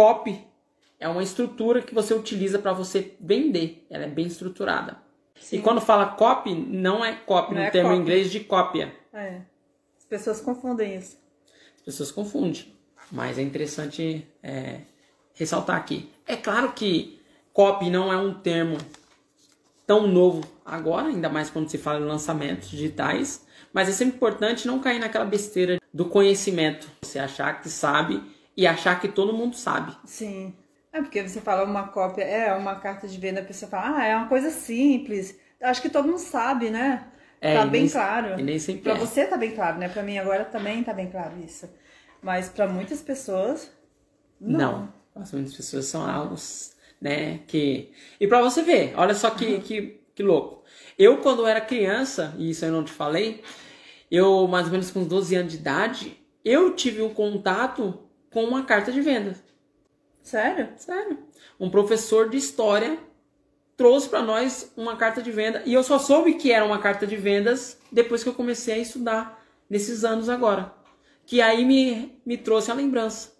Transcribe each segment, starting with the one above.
copy é uma estrutura que você utiliza para você vender. Ela é bem estruturada. Sim. E quando fala copy, não é copy não no é termo copy. inglês de cópia. É. As pessoas confundem isso. As pessoas confundem. Mas é interessante é, ressaltar aqui. É claro que copy não é um termo tão novo agora, ainda mais quando se fala em lançamentos digitais. Mas é sempre importante não cair naquela besteira do conhecimento. Você achar que sabe e achar que todo mundo sabe. Sim. É porque você fala uma cópia, é uma carta de venda, a pessoa fala, ah, é uma coisa simples. Acho que todo mundo sabe, né? É, tá bem nem, claro. E nem sempre pra é. você tá bem claro, né? Pra mim agora também tá bem claro isso. Mas para muitas pessoas, não. Não. muitas pessoas são algo, né? Que... E para você ver, olha só que, uhum. que, que louco. Eu, quando era criança, e isso eu não te falei, eu, mais ou menos com 12 anos de idade, eu tive um contato com uma carta de venda. Sério? Sério. Um professor de história trouxe para nós uma carta de venda e eu só soube que era uma carta de vendas depois que eu comecei a estudar nesses anos agora. Que aí me, me trouxe a lembrança.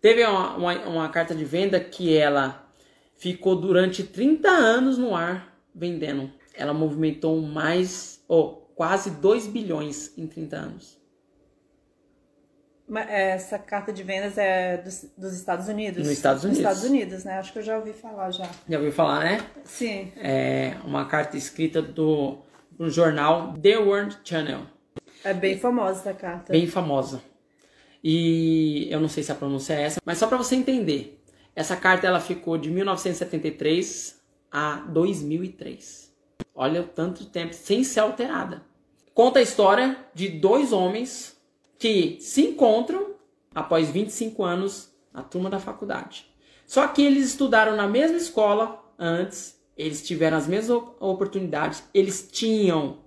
Teve uma, uma, uma carta de venda que ela ficou durante 30 anos no ar vendendo. Ela movimentou mais, ou oh, quase 2 bilhões em 30 anos. Essa carta de vendas é dos, dos Estados Unidos? Nos Estados Unidos. Nos Estados Unidos, né? Acho que eu já ouvi falar já. Já ouviu falar, né? Sim. É uma carta escrita do, do jornal The World Channel. É bem famosa essa carta. Bem famosa. E eu não sei se a pronúncia é essa, mas só para você entender. Essa carta ela ficou de 1973 a 2003. Olha o tanto de tempo sem ser alterada. Conta a história de dois homens que se encontram após 25 anos na turma da faculdade. Só que eles estudaram na mesma escola antes, eles tiveram as mesmas oportunidades, eles tinham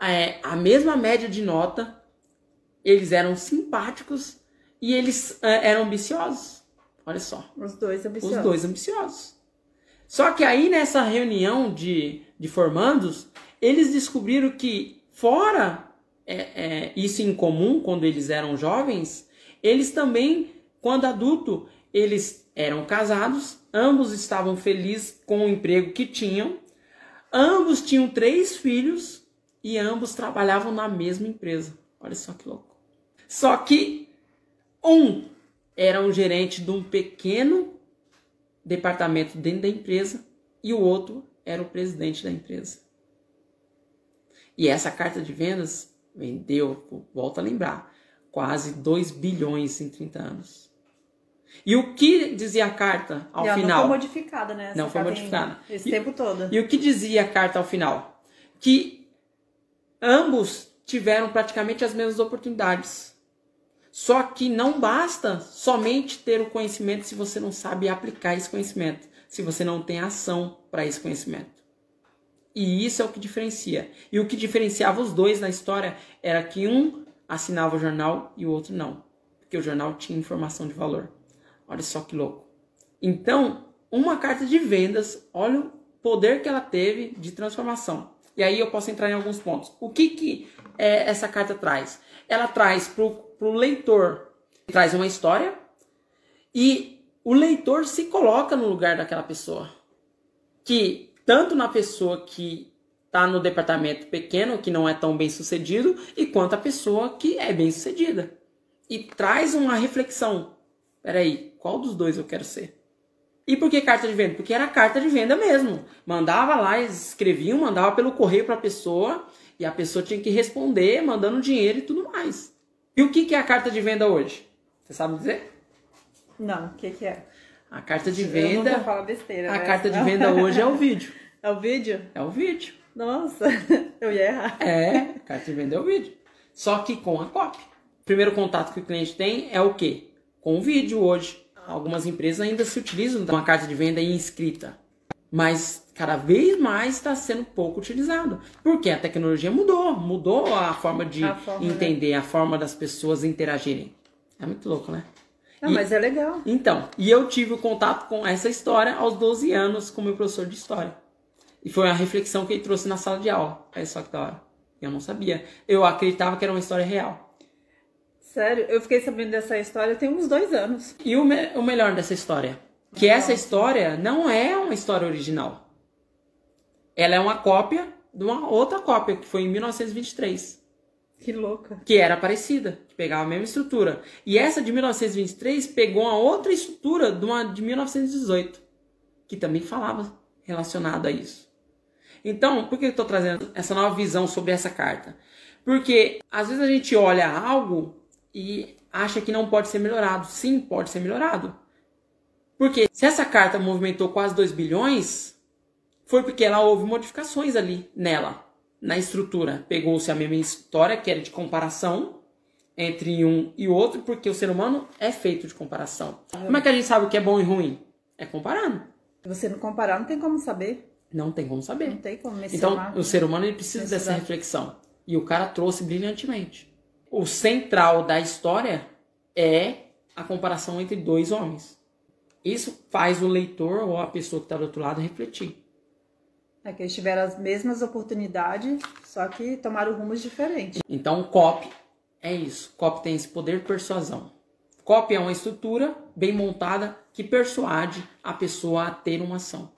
é, a mesma média de nota, eles eram simpáticos e eles é, eram ambiciosos. Olha só. Os dois ambiciosos. Os dois ambiciosos. Só que aí nessa reunião de, de formandos, eles descobriram que fora é, é, isso em comum quando eles eram jovens, eles também, quando adulto, eles eram casados, ambos estavam felizes com o emprego que tinham, ambos tinham três filhos e ambos trabalhavam na mesma empresa. Olha só que louco. Só que um era um gerente de um pequeno departamento dentro da empresa e o outro era o presidente da empresa. E essa carta de vendas Vendeu, volta a lembrar, quase 2 bilhões em 30 anos. E o que dizia a carta ao final? Não foi modificada, né? Essa não foi modificada. Esse e, tempo todo. E o que dizia a carta ao final? Que ambos tiveram praticamente as mesmas oportunidades. Só que não basta somente ter o conhecimento se você não sabe aplicar esse conhecimento, se você não tem ação para esse conhecimento. E isso é o que diferencia. E o que diferenciava os dois na história era que um assinava o jornal e o outro não. Porque o jornal tinha informação de valor. Olha só que louco. Então, uma carta de vendas, olha o poder que ela teve de transformação. E aí eu posso entrar em alguns pontos. O que, que é, essa carta traz? Ela traz para o leitor, traz uma história e o leitor se coloca no lugar daquela pessoa. Que tanto na pessoa que está no departamento pequeno, que não é tão bem sucedido, e quanto a pessoa que é bem sucedida. E traz uma reflexão. Peraí, qual dos dois eu quero ser? E por que carta de venda? Porque era carta de venda mesmo. Mandava lá, eles escreviam, mandava pelo correio para a pessoa, e a pessoa tinha que responder, mandando dinheiro e tudo mais. E o que, que é a carta de venda hoje? Você sabe dizer? Não, o que, que é? A carta de venda. Eu não besteira. A né? carta de venda hoje é o vídeo. É o vídeo? É o vídeo. Nossa, eu ia errar. É, carta de venda é o vídeo. Só que com a. O primeiro contato que o cliente tem é o quê? Com o vídeo hoje. Algumas empresas ainda se utilizam de uma carta de venda inscrita. Mas cada vez mais está sendo pouco utilizado. Porque a tecnologia mudou. Mudou a forma de a forma, né? entender, né? a forma das pessoas interagirem. É muito louco, né? Não, e, mas é legal. Então, e eu tive o contato com essa história aos 12 anos com meu professor de história. E foi uma reflexão que ele trouxe na sala de aula. Olha só que da hora. Eu não sabia. Eu acreditava que era uma história real. Sério, eu fiquei sabendo dessa história tem uns dois anos. E o, me o melhor dessa história? Que essa história não é uma história original. Ela é uma cópia de uma outra cópia, que foi em 1923. Que louca. Que era parecida, que pegava a mesma estrutura. E essa de 1923 pegou uma outra estrutura de uma de 1918, que também falava relacionado a isso. Então, por que eu estou trazendo essa nova visão sobre essa carta? Porque às vezes a gente olha algo e acha que não pode ser melhorado. Sim, pode ser melhorado. Porque se essa carta movimentou quase 2 bilhões, foi porque ela houve modificações ali nela na estrutura. Pegou-se a mesma história, que era de comparação entre um e outro, porque o ser humano é feito de comparação. Como é que a gente sabe o que é bom e ruim? É comparando. Se você não comparar, não tem como saber. Não tem como saber. Não tem como mencionar. Então, o ser humano ele precisa mencionar. dessa reflexão. E o cara trouxe brilhantemente. O central da história é a comparação entre dois homens. Isso faz o leitor ou a pessoa que está do outro lado refletir. É que eles tiveram as mesmas oportunidades, só que tomaram rumos diferentes. Então, COP é isso. COP tem esse poder de persuasão. COP é uma estrutura bem montada que persuade a pessoa a ter uma ação.